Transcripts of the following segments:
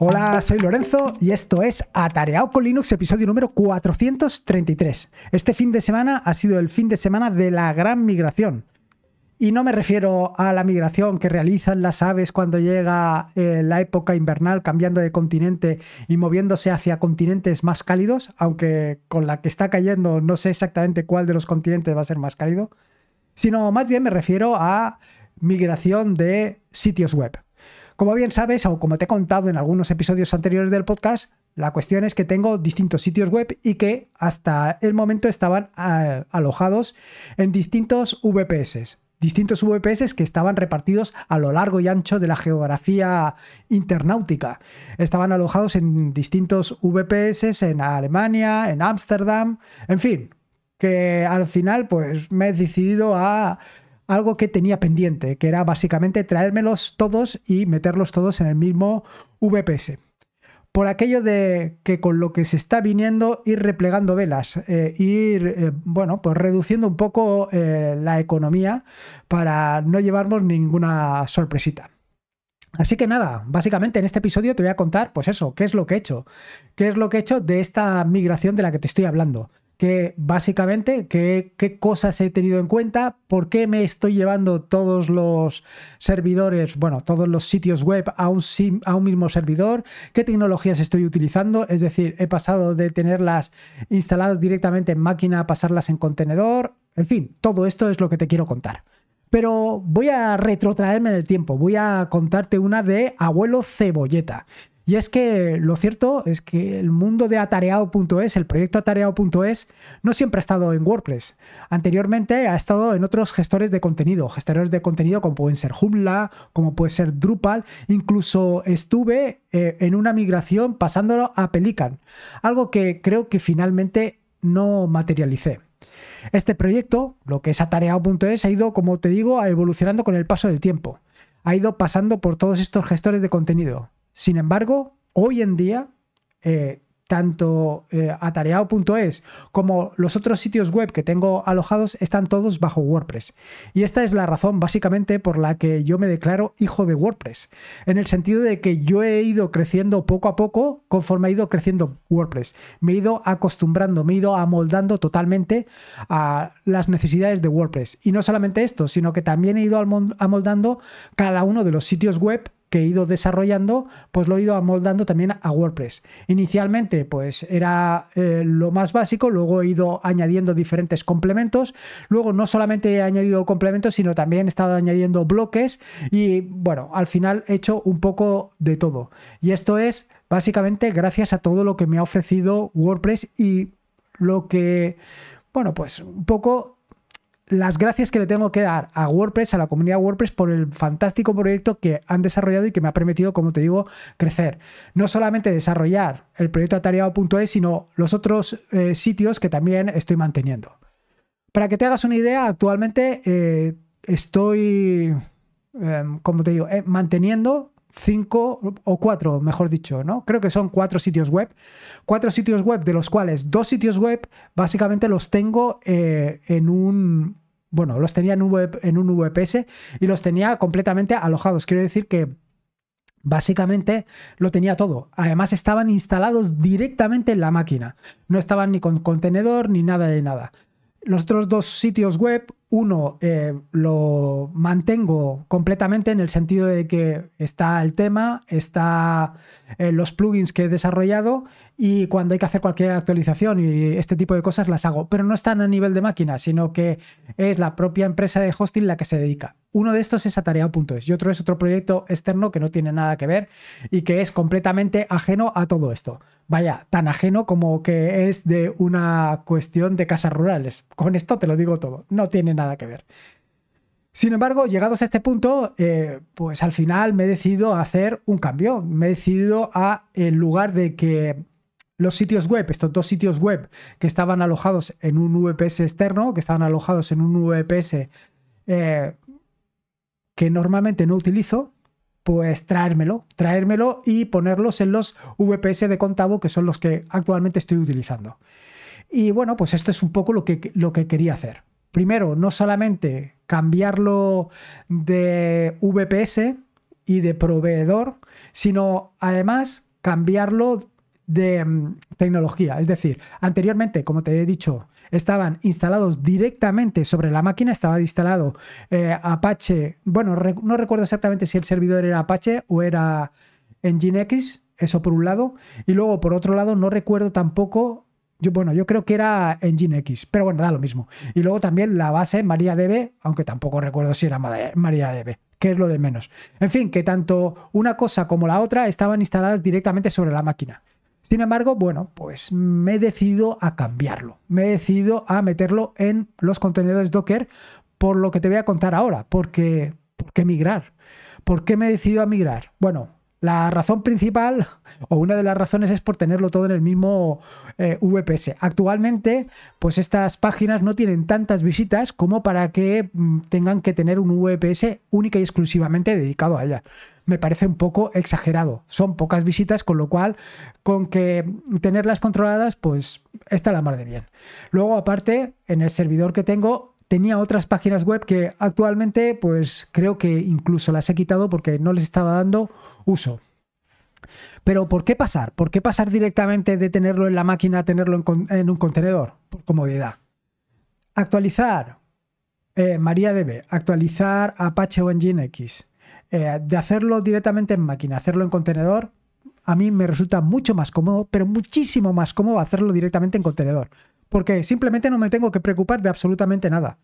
Hola, soy Lorenzo y esto es Atareado con Linux, episodio número 433. Este fin de semana ha sido el fin de semana de la gran migración. Y no me refiero a la migración que realizan las aves cuando llega eh, la época invernal, cambiando de continente y moviéndose hacia continentes más cálidos, aunque con la que está cayendo no sé exactamente cuál de los continentes va a ser más cálido, sino más bien me refiero a migración de sitios web. Como bien sabes, o como te he contado en algunos episodios anteriores del podcast, la cuestión es que tengo distintos sitios web y que hasta el momento estaban eh, alojados en distintos VPS. Distintos VPS que estaban repartidos a lo largo y ancho de la geografía internautica. Estaban alojados en distintos VPS en Alemania, en Ámsterdam, en fin, que al final pues me he decidido a algo que tenía pendiente, que era básicamente traérmelos todos y meterlos todos en el mismo VPS. Por aquello de que con lo que se está viniendo ir replegando velas, eh, ir, eh, bueno, pues reduciendo un poco eh, la economía para no llevarnos ninguna sorpresita. Así que nada, básicamente en este episodio te voy a contar, pues eso, qué es lo que he hecho, qué es lo que he hecho de esta migración de la que te estoy hablando que básicamente qué, cosas he tenido en cuenta, por qué me estoy llevando todos los servidores, bueno, todos los sitios web a un, a un mismo servidor, qué tecnologías estoy utilizando, es decir, he pasado de tenerlas instaladas directamente en máquina a pasarlas en contenedor, en fin, todo esto es lo que te quiero contar. Pero voy a retrotraerme en el tiempo, voy a contarte una de abuelo cebolleta. Y es que lo cierto es que el mundo de atareado.es, el proyecto atareado.es, no siempre ha estado en WordPress. Anteriormente ha estado en otros gestores de contenido, gestores de contenido como pueden ser Joomla, como puede ser Drupal, incluso estuve eh, en una migración pasándolo a Pelican, algo que creo que finalmente no materialicé. Este proyecto, lo que es atareado.es, ha ido, como te digo, evolucionando con el paso del tiempo. Ha ido pasando por todos estos gestores de contenido. Sin embargo, hoy en día, eh, tanto eh, atareado.es como los otros sitios web que tengo alojados están todos bajo WordPress. Y esta es la razón básicamente por la que yo me declaro hijo de WordPress, en el sentido de que yo he ido creciendo poco a poco conforme ha ido creciendo WordPress. Me he ido acostumbrando, me he ido amoldando totalmente a las necesidades de WordPress. Y no solamente esto, sino que también he ido amoldando cada uno de los sitios web que he ido desarrollando, pues lo he ido amoldando también a WordPress. Inicialmente, pues era eh, lo más básico, luego he ido añadiendo diferentes complementos, luego no solamente he añadido complementos, sino también he estado añadiendo bloques y bueno, al final he hecho un poco de todo. Y esto es básicamente gracias a todo lo que me ha ofrecido WordPress y lo que, bueno, pues un poco las gracias que le tengo que dar a WordPress, a la comunidad WordPress, por el fantástico proyecto que han desarrollado y que me ha permitido, como te digo, crecer. No solamente desarrollar el proyecto atareado.es, sino los otros eh, sitios que también estoy manteniendo. Para que te hagas una idea, actualmente eh, estoy, em, como te digo, eh, manteniendo cinco o cuatro, mejor dicho, ¿no? Creo que son cuatro sitios web. Cuatro sitios web, de los cuales dos sitios web básicamente los tengo en un bueno, los tenía en un, en un VPS y los tenía completamente alojados. Quiero decir que Básicamente lo tenía todo. Además estaban instalados directamente en la máquina. No estaban ni con contenedor ni nada de nada. Los otros dos sitios web, uno eh, lo mantengo completamente en el sentido de que está el tema, está eh, los plugins que he desarrollado y cuando hay que hacer cualquier actualización y este tipo de cosas las hago, pero no están a nivel de máquina, sino que es la propia empresa de hosting la que se dedica. Uno de estos es atareado.es y otro es otro proyecto externo que no tiene nada que ver y que es completamente ajeno a todo esto. Vaya, tan ajeno como que es de una cuestión de casas rurales. Con esto te lo digo todo, no tiene nada que ver. Sin embargo, llegados a este punto, eh, pues al final me he decidido a hacer un cambio. Me he decidido a, en lugar de que los sitios web, estos dos sitios web que estaban alojados en un VPS externo, que estaban alojados en un VPS eh, que normalmente no utilizo, pues traérmelo, traérmelo y ponerlos en los VPS de Contabo, que son los que actualmente estoy utilizando. Y bueno, pues esto es un poco lo que, lo que quería hacer. Primero, no solamente cambiarlo de VPS y de proveedor, sino además cambiarlo de mm, tecnología. Es decir, anteriormente, como te he dicho, estaban instalados directamente sobre la máquina, estaba instalado eh, Apache, bueno, no recuerdo exactamente si el servidor era Apache o era Nginx, eso por un lado, y luego por otro lado no recuerdo tampoco, yo, bueno, yo creo que era Nginx, pero bueno, da lo mismo. Y luego también la base MariaDB, aunque tampoco recuerdo si era MariaDB que es lo de menos. En fin, que tanto una cosa como la otra estaban instaladas directamente sobre la máquina. Sin embargo, bueno, pues me he decidido a cambiarlo. Me he decidido a meterlo en los contenedores Docker por lo que te voy a contar ahora. Porque, ¿Por qué migrar? ¿Por qué me he decidido a migrar? Bueno, la razón principal, o una de las razones, es por tenerlo todo en el mismo eh, VPS. Actualmente, pues estas páginas no tienen tantas visitas como para que mm, tengan que tener un VPS única y exclusivamente dedicado a ella. Me parece un poco exagerado. Son pocas visitas, con lo cual, con que tenerlas controladas, pues está la mar de bien. Luego, aparte, en el servidor que tengo, tenía otras páginas web que actualmente pues creo que incluso las he quitado porque no les estaba dando uso. Pero ¿por qué pasar? ¿Por qué pasar directamente de tenerlo en la máquina a tenerlo en, un contenedor? Por comodidad. Actualizar eh, MariaDB, actualizar Apache o Nginx, eh, de hacerlo directamente en máquina, hacerlo en contenedor, a mí me resulta mucho más cómodo, pero muchísimo más cómodo hacerlo directamente en contenedor porque simplemente no me tengo que preocupar de absolutamente nada.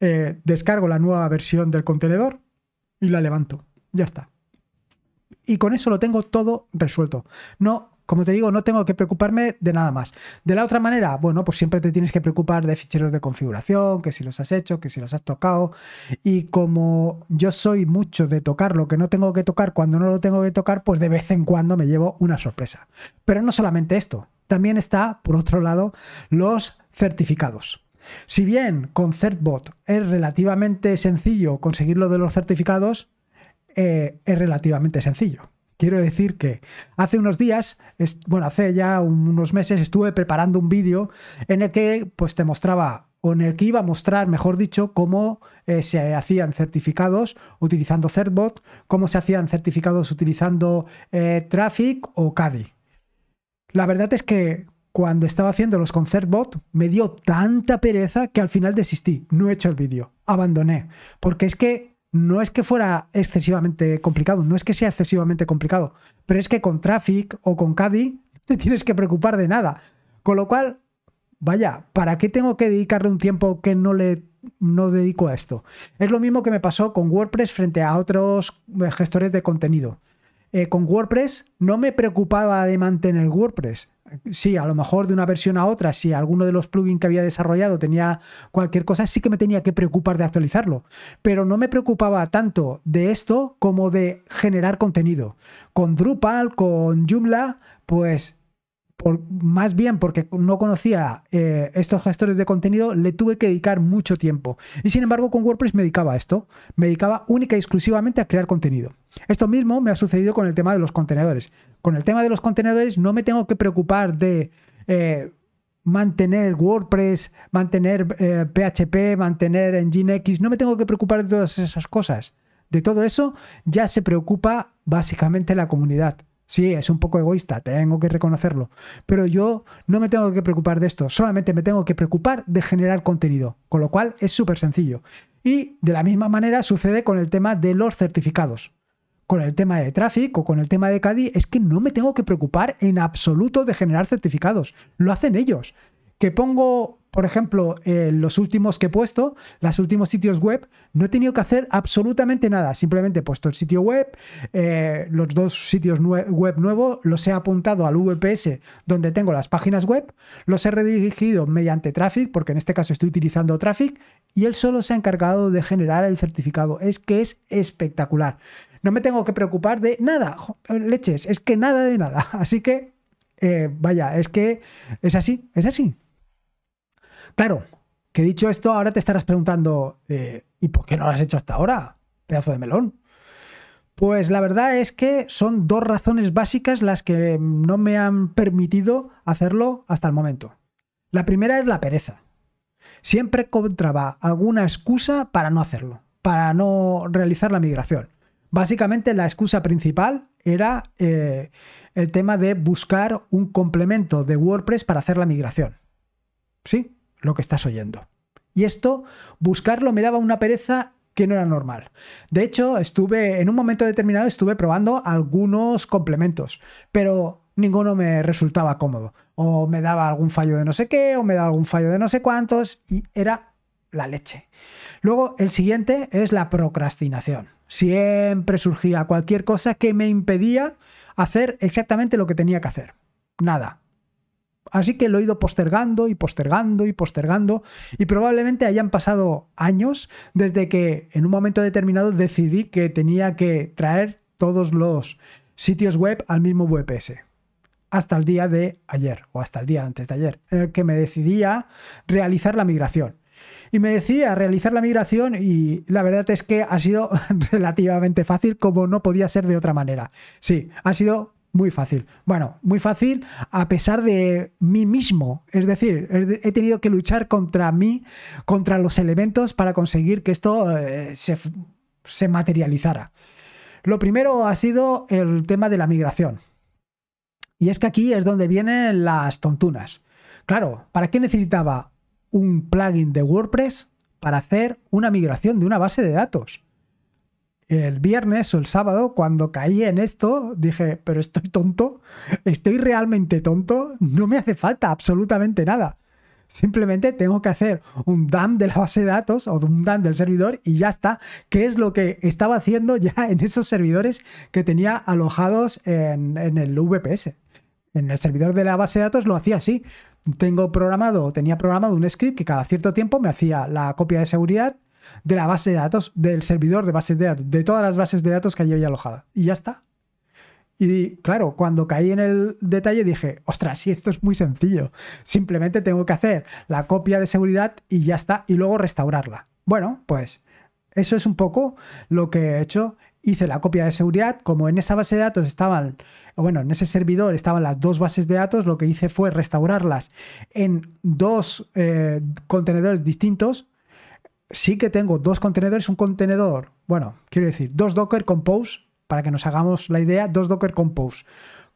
Eh, descargo la nueva versión del contenedor y la levanto. Ya está. Y con eso lo tengo todo resuelto. No, como te digo, no tengo que preocuparme de nada más. De la otra manera, bueno, pues siempre te tienes que preocupar de ficheros de configuración, que si los has hecho, que si los has tocado. Y como yo soy mucho de tocar lo que no tengo que tocar cuando no lo tengo que tocar, pues de vez en cuando me llevo una sorpresa. Pero no solamente esto también está, por otro lado, los certificados. Si bien con CertBot es relativamente sencillo conseguir lo de los certificados, eh, es relativamente sencillo. Quiero decir que hace unos días, bueno, hace ya unos meses estuve preparando un vídeo en el que pues te mostraba o en el que iba a mostrar, mejor dicho, cómo eh, se hacían certificados utilizando CertBot, cómo se hacían certificados utilizando eh, Traffic o CADI. La verdad es que cuando estaba haciendo los ConcertBot me dio tanta pereza que al final desistí. No he hecho el vídeo. Abandoné. Porque es que no es que fuera excesivamente complicado, no es que sea excesivamente complicado, pero es que con Traffic o con Caddy te tienes que preocupar de nada. Con lo cual, vaya, ¿para qué tengo que dedicarle un tiempo que no le no dedico a esto? Es lo mismo que me pasó con WordPress frente a otros gestores de contenido. Eh, con WordPress no me preocupaba de mantener WordPress. Sí, a lo mejor de una versión a otra, si alguno de los plugins que había desarrollado tenía cualquier cosa, sí que me tenía que preocupar de actualizarlo. Pero no me preocupaba tanto de esto como de generar contenido. Con Drupal, con Joomla, pues más bien porque no conocía eh, estos gestores de contenido, le tuve que dedicar mucho tiempo. Y sin embargo, con WordPress me dedicaba a esto. Me dedicaba única y exclusivamente a crear contenido. Esto mismo me ha sucedido con el tema de los contenedores. Con el tema de los contenedores no me tengo que preocupar de eh, mantener WordPress, mantener PHP, eh, mantener Nginx. No me tengo que preocupar de todas esas cosas. De todo eso ya se preocupa básicamente la comunidad. Sí, es un poco egoísta, tengo que reconocerlo. Pero yo no me tengo que preocupar de esto, solamente me tengo que preocupar de generar contenido, con lo cual es súper sencillo. Y de la misma manera sucede con el tema de los certificados. Con el tema de tráfico con el tema de CADI es que no me tengo que preocupar en absoluto de generar certificados. Lo hacen ellos que pongo, por ejemplo, los últimos que he puesto, los últimos sitios web, no he tenido que hacer absolutamente nada. Simplemente he puesto el sitio web, eh, los dos sitios web nuevos, los he apuntado al VPS donde tengo las páginas web, los he redirigido mediante Traffic, porque en este caso estoy utilizando Traffic, y él solo se ha encargado de generar el certificado. Es que es espectacular. No me tengo que preocupar de nada, leches, es que nada de nada. Así que, eh, vaya, es que es así, es así. Claro, que dicho esto, ahora te estarás preguntando, eh, ¿y por qué no lo has hecho hasta ahora? Pedazo de melón. Pues la verdad es que son dos razones básicas las que no me han permitido hacerlo hasta el momento. La primera es la pereza. Siempre encontraba alguna excusa para no hacerlo, para no realizar la migración. Básicamente la excusa principal era eh, el tema de buscar un complemento de WordPress para hacer la migración. ¿Sí? Lo que estás oyendo. Y esto, buscarlo me daba una pereza que no era normal. De hecho, estuve, en un momento determinado, estuve probando algunos complementos, pero ninguno me resultaba cómodo. O me daba algún fallo de no sé qué, o me daba algún fallo de no sé cuántos, y era la leche. Luego, el siguiente es la procrastinación. Siempre surgía cualquier cosa que me impedía hacer exactamente lo que tenía que hacer. Nada. Así que lo he ido postergando y postergando y postergando y probablemente hayan pasado años desde que en un momento determinado decidí que tenía que traer todos los sitios web al mismo VPS. Hasta el día de ayer o hasta el día antes de ayer, en el que me decidí a realizar la migración. Y me decía realizar la migración y la verdad es que ha sido relativamente fácil como no podía ser de otra manera. Sí, ha sido muy fácil. Bueno, muy fácil a pesar de mí mismo. Es decir, he tenido que luchar contra mí, contra los elementos para conseguir que esto eh, se, se materializara. Lo primero ha sido el tema de la migración. Y es que aquí es donde vienen las tontunas. Claro, ¿para qué necesitaba un plugin de WordPress para hacer una migración de una base de datos? El viernes o el sábado, cuando caí en esto, dije, pero estoy tonto, estoy realmente tonto, no me hace falta absolutamente nada. Simplemente tengo que hacer un dump de la base de datos o un dump del servidor y ya está, que es lo que estaba haciendo ya en esos servidores que tenía alojados en, el VPS. En el servidor de la base de datos lo hacía así. Tengo programado, tenía programado un script que cada cierto tiempo me hacía la copia de seguridad, de la base de datos, del servidor de bases de datos, de todas las bases de datos que allí había alojada. Y ya está. Y claro, cuando caí en el detalle dije, ostras, sí, esto es muy sencillo. Simplemente tengo que hacer la copia de seguridad y ya está, y luego restaurarla. Bueno, pues eso es un poco lo que he hecho. Hice la copia de seguridad, como en esa base de datos estaban, bueno, en ese servidor estaban las dos bases de datos, lo que hice fue restaurarlas en dos eh, contenedores distintos, sí que tengo dos contenedores, un contenedor, bueno, quiero decir, dos Docker Compose, para que nos hagamos la idea, dos Docker Compose,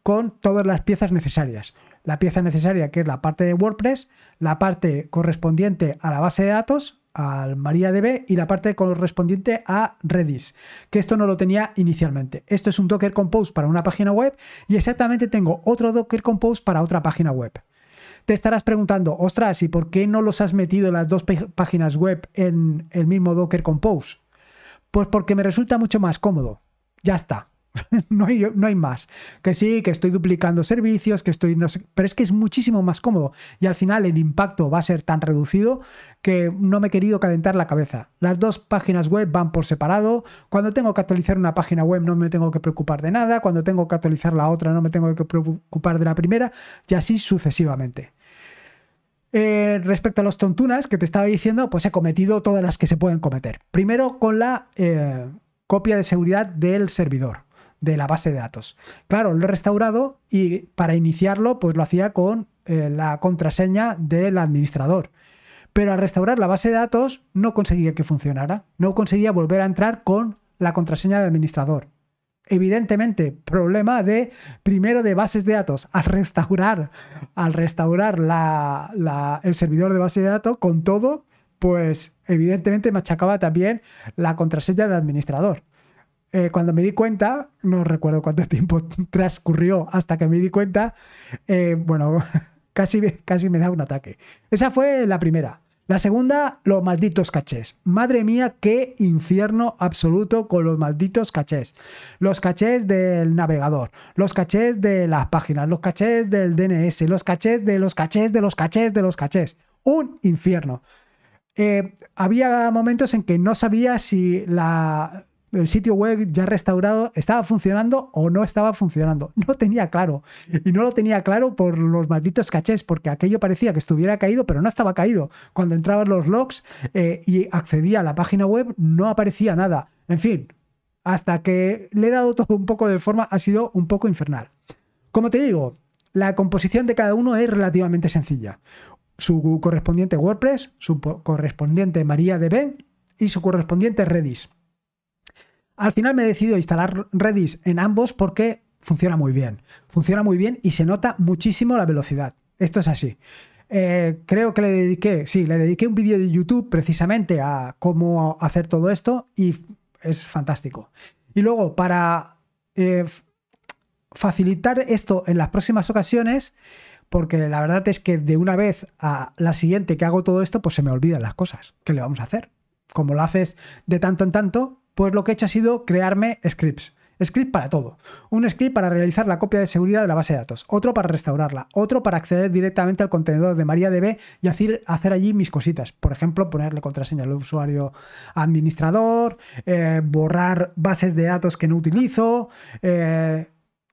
con todas las piezas necesarias. La pieza necesaria que es la parte de WordPress, la parte correspondiente a la base de datos, al MariaDB y la parte correspondiente a Redis, que esto no lo tenía inicialmente. Esto es un Docker Compose para una página web y exactamente tengo otro Docker Compose para otra página web. Te estarás preguntando, ostras, ¿y por qué no los has metido las dos páginas web en el mismo Docker Compose? Pues porque me resulta mucho más cómodo. Ya está. no, hay, no, hay, más. Que sí, que estoy duplicando servicios, que estoy. No pero es que es muchísimo más cómodo. Y al final el impacto va a ser tan reducido que no me he querido calentar la cabeza. Las dos páginas web van por separado. Cuando tengo que actualizar una página web no me tengo que preocupar de nada. Cuando tengo que actualizar la otra no me tengo que preocupar de la primera. Y así sucesivamente. Eh, respecto a los tontunas que te estaba diciendo, pues he cometido todas las que se pueden cometer. Primero con la eh, copia de seguridad del servidor, de la base de datos. Claro, lo he restaurado y para iniciarlo, pues lo hacía con eh, la contraseña del administrador. Pero al restaurar la base de datos no conseguía que funcionara. No conseguía volver a entrar con la contraseña del administrador evidentemente problema de primero de bases de datos al restaurar al restaurar el servidor de base de datos con todo pues evidentemente machacaba también la contraseña de administrador eh, cuando me di cuenta no recuerdo cuánto tiempo transcurrió hasta que me di cuenta eh, bueno casi, casi me da un ataque esa fue la primera la segunda, los malditos cachés. Madre mía, qué infierno absoluto con los malditos cachés. Los cachés del navegador, los cachés de las páginas, los cachés del DNS, los cachés de los cachés de los cachés de los cachés. Un infierno. Eh, había momentos en que no sabía si la, el sitio web ya restaurado estaba funcionando o no estaba funcionando. No tenía claro. Y no lo tenía claro por los malditos cachés, porque aquello parecía que estuviera caído, pero no estaba caído. Cuando entraban los logs eh, y accedía a la página web, no aparecía nada. En fin, hasta que le he dado todo un poco de forma, ha sido un poco infernal. Como te digo, la composición de cada uno es relativamente sencilla. Su correspondiente WordPress, su correspondiente MariaDB y su correspondiente Redis. Al final me he decidido instalar Redis en ambos porque funciona muy bien. Funciona muy bien y se nota muchísimo la velocidad. Esto es así. Eh, creo que le dediqué, sí, le dediqué un vídeo de YouTube precisamente a cómo hacer todo esto y es fantástico. Y luego, para eh, facilitar esto en las próximas ocasiones, porque la verdad es que de una vez a la siguiente que hago todo esto, pues se me olvidan las cosas. ¿Qué le vamos a hacer? Como lo haces de tanto en tanto, pues lo que he hecho ha sido crearme scripts. Script para todo. Un script para realizar la copia de seguridad de la base de datos. Otro para restaurarla. Otro para acceder directamente al contenedor de MariaDB y hacer, hacer allí mis cositas. Por ejemplo, ponerle contraseña al usuario administrador, eh, borrar bases de datos que no utilizo. Eh,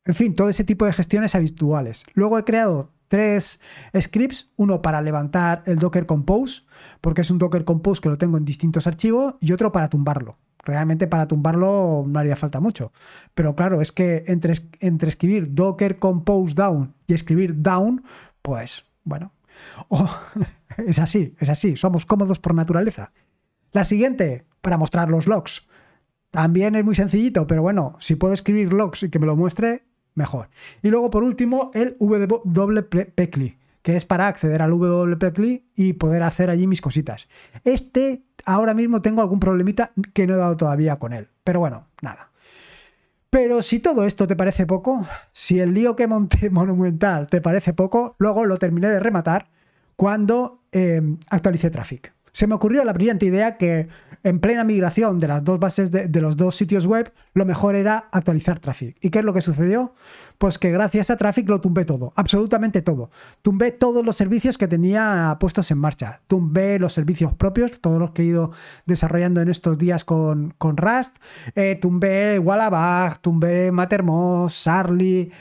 en fin, todo ese tipo de gestiones habituales. Luego he creado tres scripts, uno para levantar el Docker Compose, porque es un Docker Compose que lo tengo en distintos archivos, y otro para tumbarlo realmente para tumbarlo no haría falta mucho. Pero claro, es que entre, entre escribir docker compose down y escribir down, pues bueno, es así, es así, somos cómodos por naturaleza. La siguiente, para mostrar los logs. También es muy sencillito, pero bueno, si puedo escribir logs y que me lo muestre, mejor. Y luego, por último, el WPECLI, que es para acceder al WPECLI y poder hacer allí mis cositas. Este ahora mismo tengo algún problemita que no he dado todavía con él. Pero bueno, nada. Pero si todo esto te parece poco, si el lío que monté monumental te parece poco, luego lo terminé de rematar cuando eh, actualicé Traffic se me ocurrió la brillante idea que en plena migración de las dos bases de, los dos sitios web, lo mejor era actualizar Traffic. ¿Y qué es lo que sucedió? Pues que gracias a Traffic lo tumbé todo, absolutamente todo. Tumbé todos los servicios que tenía puestos en marcha. Tumbé los servicios propios, todos los que he ido desarrollando en estos días con, con Rust. Eh, tumbé Wallabag, tumbé Mattermost, Sarly,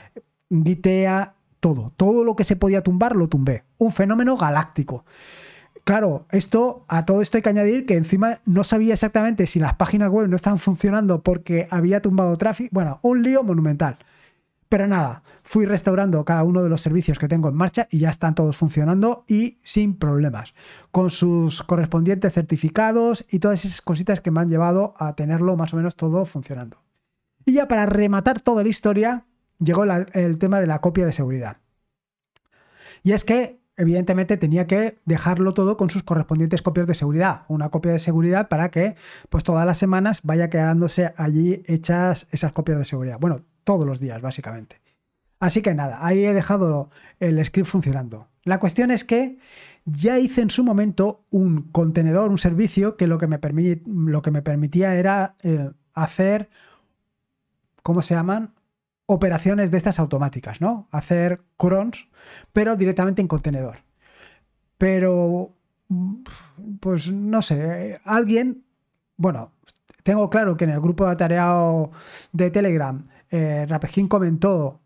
Gitea, todo. Todo lo que se podía tumbar lo tumbé. Un fenómeno galáctico. Claro, esto, a todo esto hay que añadir que encima no sabía exactamente si las páginas web no estaban funcionando porque había tumbado tráfico. Bueno, un lío monumental. Pero nada, fui restaurando cada uno de los servicios que tengo en marcha y ya están todos funcionando y sin problemas, con sus correspondientes certificados y todas esas cositas que me han llevado a tenerlo más o menos todo funcionando. Y ya para rematar toda la historia, llegó el tema de la copia de seguridad. Y es que evidentemente tenía que dejarlo todo con sus correspondientes copias de seguridad. Una copia de seguridad para que pues todas las semanas vaya quedándose allí hechas esas copias de seguridad. Bueno, todos los días, básicamente. Así que nada, ahí he dejado el script funcionando. La cuestión es que ya hice en su momento un contenedor, un servicio que lo que me, permitía era eh, hacer, ¿cómo se llaman? Operaciones de estas automáticas, ¿no? Hacer crons, pero directamente en contenedor. Pero, pues no sé, alguien, bueno, tengo claro que en el grupo de atareado de Telegram, eh, comentó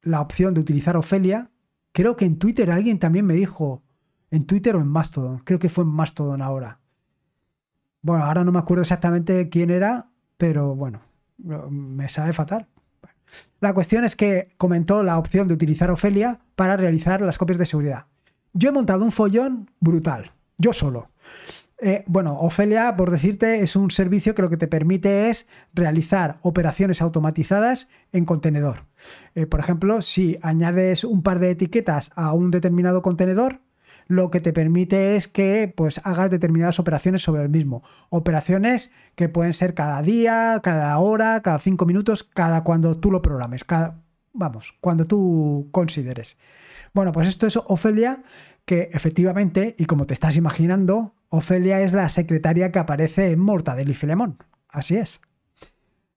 la opción de utilizar Ofelia. Creo que en Twitter alguien también me dijo, en Twitter o en Mastodon, creo que fue en Mastodon ahora. Bueno, ahora no me acuerdo exactamente quién era, pero bueno, me sabe fatal. La cuestión es que comentó la opción de utilizar Ofelia para realizar las copias de seguridad. Yo he montado un follón brutal, yo solo. Eh, bueno, Ofelia, por decirte, es un servicio que lo que te permite es realizar operaciones automatizadas en contenedor. Eh, por ejemplo, si añades un par de etiquetas a un determinado contenedor, lo que te permite es que pues hagas determinadas operaciones sobre el mismo. Operaciones que pueden ser cada día, cada hora, cada cinco minutos, cada cuando tú lo programes, cada, vamos, cuando tú consideres. Bueno, pues esto es Ofelia, que efectivamente, y como te estás imaginando, Ofelia es la secretaria que aparece en Mortadelo y Filemón. Así es.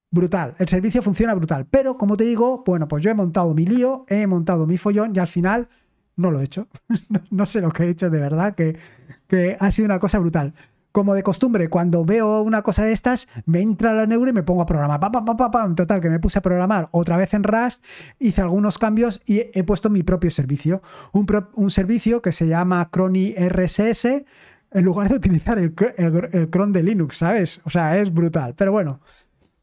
Brutal, el servicio funciona brutal, pero como te digo, bueno, pues yo he montado mi lío, he montado mi follón y al final no lo he hecho. no, sé lo que he hecho de verdad, que, que, ha sido una cosa brutal. Como de costumbre, cuando veo una cosa de estas, me entra la neuro y me pongo a programar. Pa, pa, pa, pa, Total, que me puse a programar otra vez en Rust, hice algunos cambios y he puesto mi propio servicio. Un, servicio que se llama Crony RSS, en lugar de utilizar el cron de Linux, ¿sabes? O sea, es brutal. Pero bueno,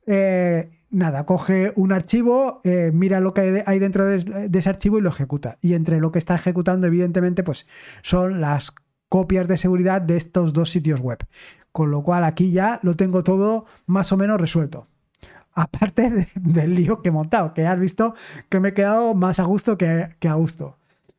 eh, nada, coge un archivo, eh, mira lo que hay dentro de, ese archivo y lo ejecuta. Y entre lo que está ejecutando, evidentemente, pues son las copias de seguridad de estos dos sitios web. Con lo cual aquí ya lo tengo todo más o menos resuelto. Aparte del lío que he montado, que has visto que me he quedado más a gusto que, a gusto.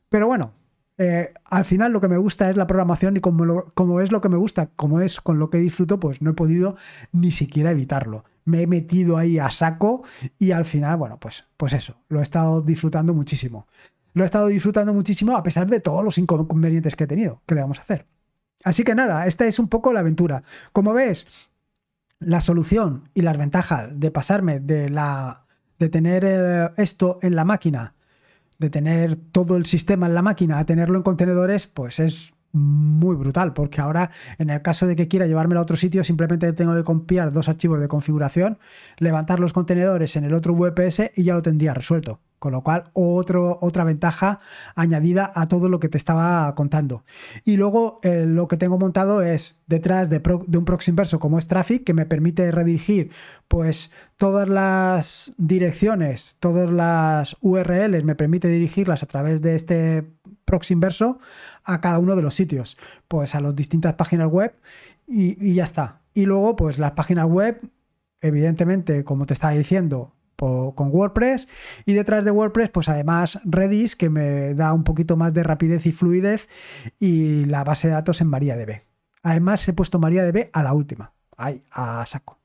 Pero bueno, eh, al final lo que me gusta es la programación y como, como es lo que me gusta, como es con lo que disfruto, pues no he podido ni siquiera evitarlo. Me he metido ahí a saco y al final, bueno, pues, pues eso, lo he estado disfrutando muchísimo. Lo he estado disfrutando muchísimo a pesar de todos los inconvenientes que he tenido. ¿Qué le vamos a hacer? Así que nada, esta es un poco la aventura. Como ves, la solución y las ventajas de pasarme de la de tener eh, esto en la máquina, de tener todo el sistema en la máquina a tenerlo en contenedores, pues es muy brutal, porque ahora en el caso de que quiera llevármelo a otro sitio, simplemente tengo que copiar dos archivos de configuración, levantar los contenedores en el otro VPS y ya lo tendría resuelto. Con lo cual, otro, otra ventaja añadida a todo lo que te estaba contando. Y luego eh, lo que tengo montado es detrás de, un proxy inverso como es Traffic, que me permite redirigir pues todas las direcciones, todas las URLs, me permite dirigirlas a través de este proxy inverso a cada uno de los sitios, pues a las distintas páginas web y, ya está. Y luego, pues las páginas web, evidentemente, como te estaba diciendo, con WordPress y detrás de WordPress pues además Redis que me da un poquito más de rapidez y fluidez y la base de datos en MariaDB. Además he puesto MariaDB a la última, ahí, a saco.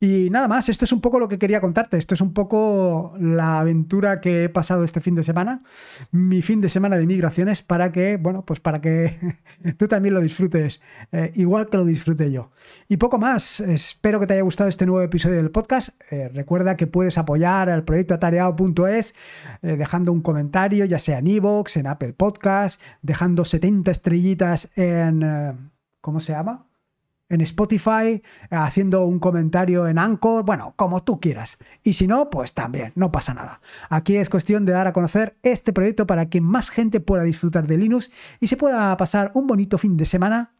Y nada más, esto es un poco lo que quería contarte, esto es un poco la aventura que he pasado este fin de semana, mi fin de semana de migraciones para que, bueno, pues para que tú también lo disfrutes, eh, igual que lo disfrute yo. Y poco más, espero que te haya gustado este nuevo episodio del podcast, eh, recuerda que puedes apoyar al proyecto atareado.es eh, dejando un comentario, ya sea en iVoox, en Apple Podcast, dejando 70 estrellitas en... ¿Cómo se llama? En Spotify, haciendo un comentario en Anchor, bueno, como tú quieras. Y si no, pues también, no pasa nada. Aquí es cuestión de dar a conocer este proyecto para que más gente pueda disfrutar de Linux y se pueda pasar un bonito fin de semana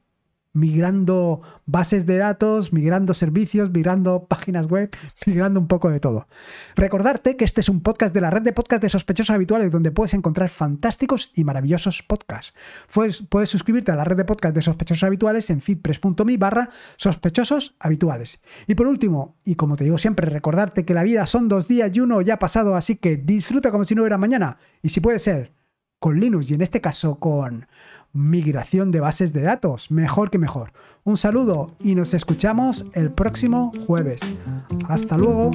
migrando bases de datos, migrando servicios, migrando páginas web, migrando un poco de todo. Recordarte que este es un podcast de la red de podcast de sospechosos habituales donde puedes encontrar fantásticos y maravillosos podcasts. Puedes, puedes suscribirte a la red de podcast de sospechosos habituales en feedpress.me barra sospechosos habituales. Y por último, y como te digo siempre, recordarte que la vida son dos días y uno ya ha pasado, así que disfruta como si no hubiera mañana. Y si puede ser, con Linux y en este caso con migración de bases de datos. Mejor que mejor. Un saludo y nos escuchamos el próximo jueves. Hasta luego.